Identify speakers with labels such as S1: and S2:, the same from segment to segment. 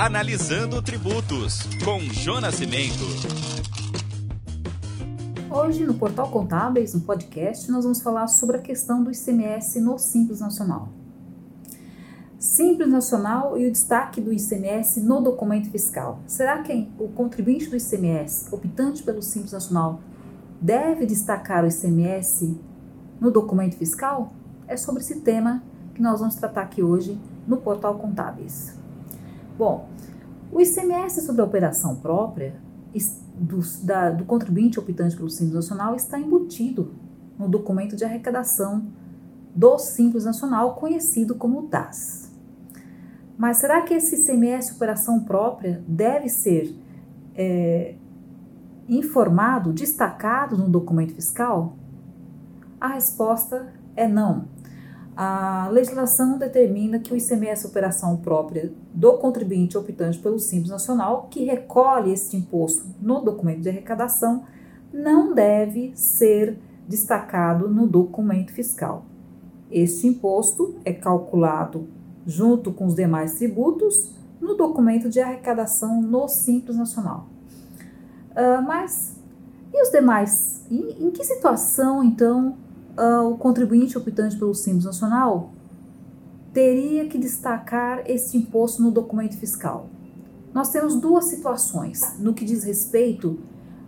S1: Analisando Tributos, com Jonas Cimento.
S2: Hoje, no Portal Contábeis, no podcast, nós vamos falar sobre a questão do ICMS no Simples Nacional. Simples Nacional e o destaque do ICMS no documento fiscal. Será que o contribuinte do ICMS, optante pelo Simples Nacional, deve destacar o ICMS no documento fiscal? É sobre esse tema que nós vamos tratar aqui hoje no Portal Contábeis. Bom, o ICMS sobre a operação própria do, da, do contribuinte optante pelo Simples Nacional está embutido no documento de arrecadação do Simples Nacional, conhecido como DAS. Mas será que esse ICMS operação própria deve ser é, informado, destacado no documento fiscal? A resposta é não a legislação determina que o ICMS operação própria do contribuinte optante pelo Simples Nacional, que recolhe este imposto no documento de arrecadação, não deve ser destacado no documento fiscal. Este imposto é calculado junto com os demais tributos no documento de arrecadação no Simples Nacional. Uh, mas e os demais? Em, em que situação, então, uh, o contribuinte optante pelo Simples Nacional teria que destacar esse imposto no documento fiscal. Nós temos duas situações no que diz respeito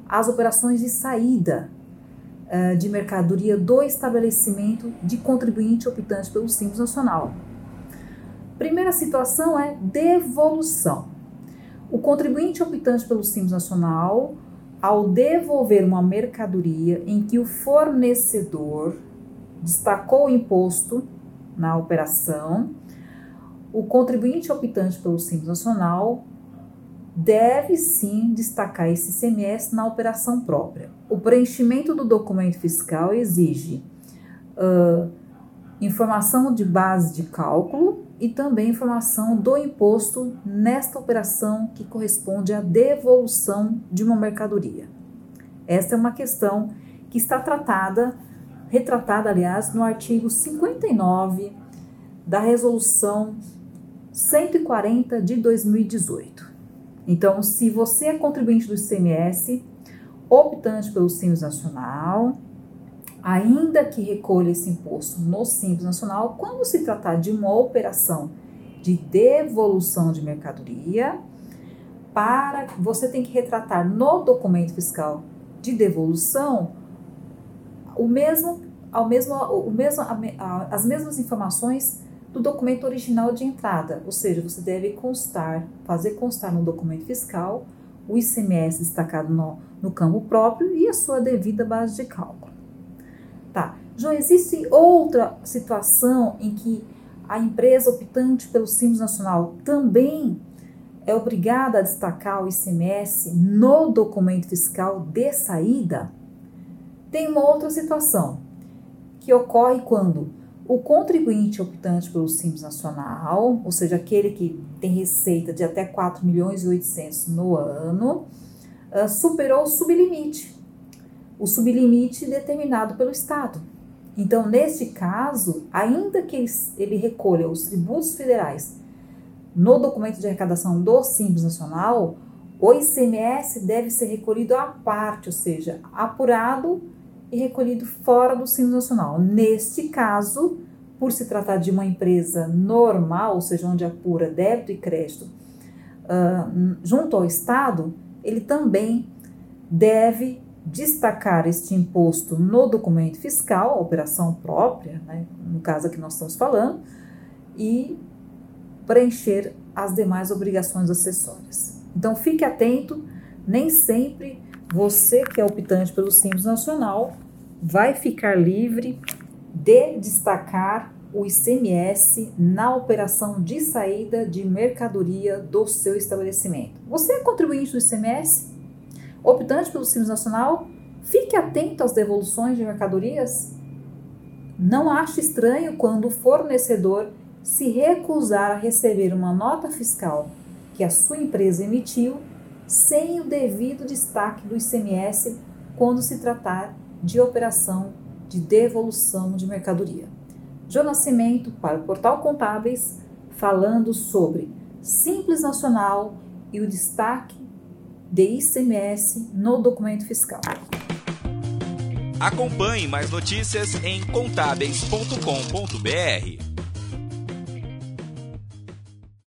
S2: às operações de saída uh, de mercadoria do estabelecimento de contribuinte optante pelo Simples Nacional. Primeira situação é devolução. O contribuinte optante pelo Simples Nacional ao devolver uma mercadoria em que o fornecedor destacou o imposto na operação, o contribuinte optante pelo Simples Nacional deve sim destacar esse ICMS na operação própria. O preenchimento do documento fiscal exige uh, informação de base de cálculo e também informação do imposto nesta operação que corresponde à devolução de uma mercadoria. Esta é uma questão que está tratada, retratada, aliás, no artigo 59 da Resolução 140 de 2018. Então, se você é contribuinte do ICMS, optante pelo Simples Nacional, ainda que recolha esse imposto no Simples Nacional, quando se tratar de uma operação de devolução de mercadoria, para você tem que retratar no documento fiscal de devolução o mesmo, ao mesmo, o mesmo, as mesmas informações do documento original de entrada, ou seja, você deve constar, fazer constar no documento fiscal o ICMS destacado no, no campo próprio e a sua devida base de cálculo. Tá. Já existe outra situação em que a empresa optante pelo Simples Nacional também é obrigada a destacar o ICMS no documento fiscal de saída? Tem uma outra situação que ocorre quando o contribuinte optante pelo Simples Nacional, ou seja, aquele que tem receita de até 4 milhões e 800 no ano, uh, superou o sublimite o sublimite determinado pelo Estado. Então, neste caso, ainda que ele recolha os tributos federais no documento de arrecadação do Simples Nacional, o ICMS deve ser recolhido à parte, ou seja, apurado e recolhido fora do Simples Nacional. Neste caso, por se tratar de uma empresa normal, ou seja, onde apura débito e crédito uh, junto ao Estado, ele também deve destacar este imposto no documento fiscal, a operação própria, né, no caso que nós estamos falando, e preencher as demais obrigações acessórias. Então fique atento, nem sempre você que é optante pelo Simples Nacional vai ficar livre de destacar o ICMS na operação de saída de mercadoria do seu estabelecimento. Você é contribuinte do ICMS? Optante pelo Simples Nacional, fique atento às devoluções de mercadorias. Não ache estranho quando o fornecedor se recusar a receber uma nota fiscal que a sua empresa emitiu sem o devido destaque do ICMS quando se tratar de operação de devolução de mercadoria. João Nascimento para o Portal Contábeis, falando sobre Simples Nacional e o destaque de ICMS no documento fiscal.
S1: Acompanhe mais notícias em contábeis.com.br.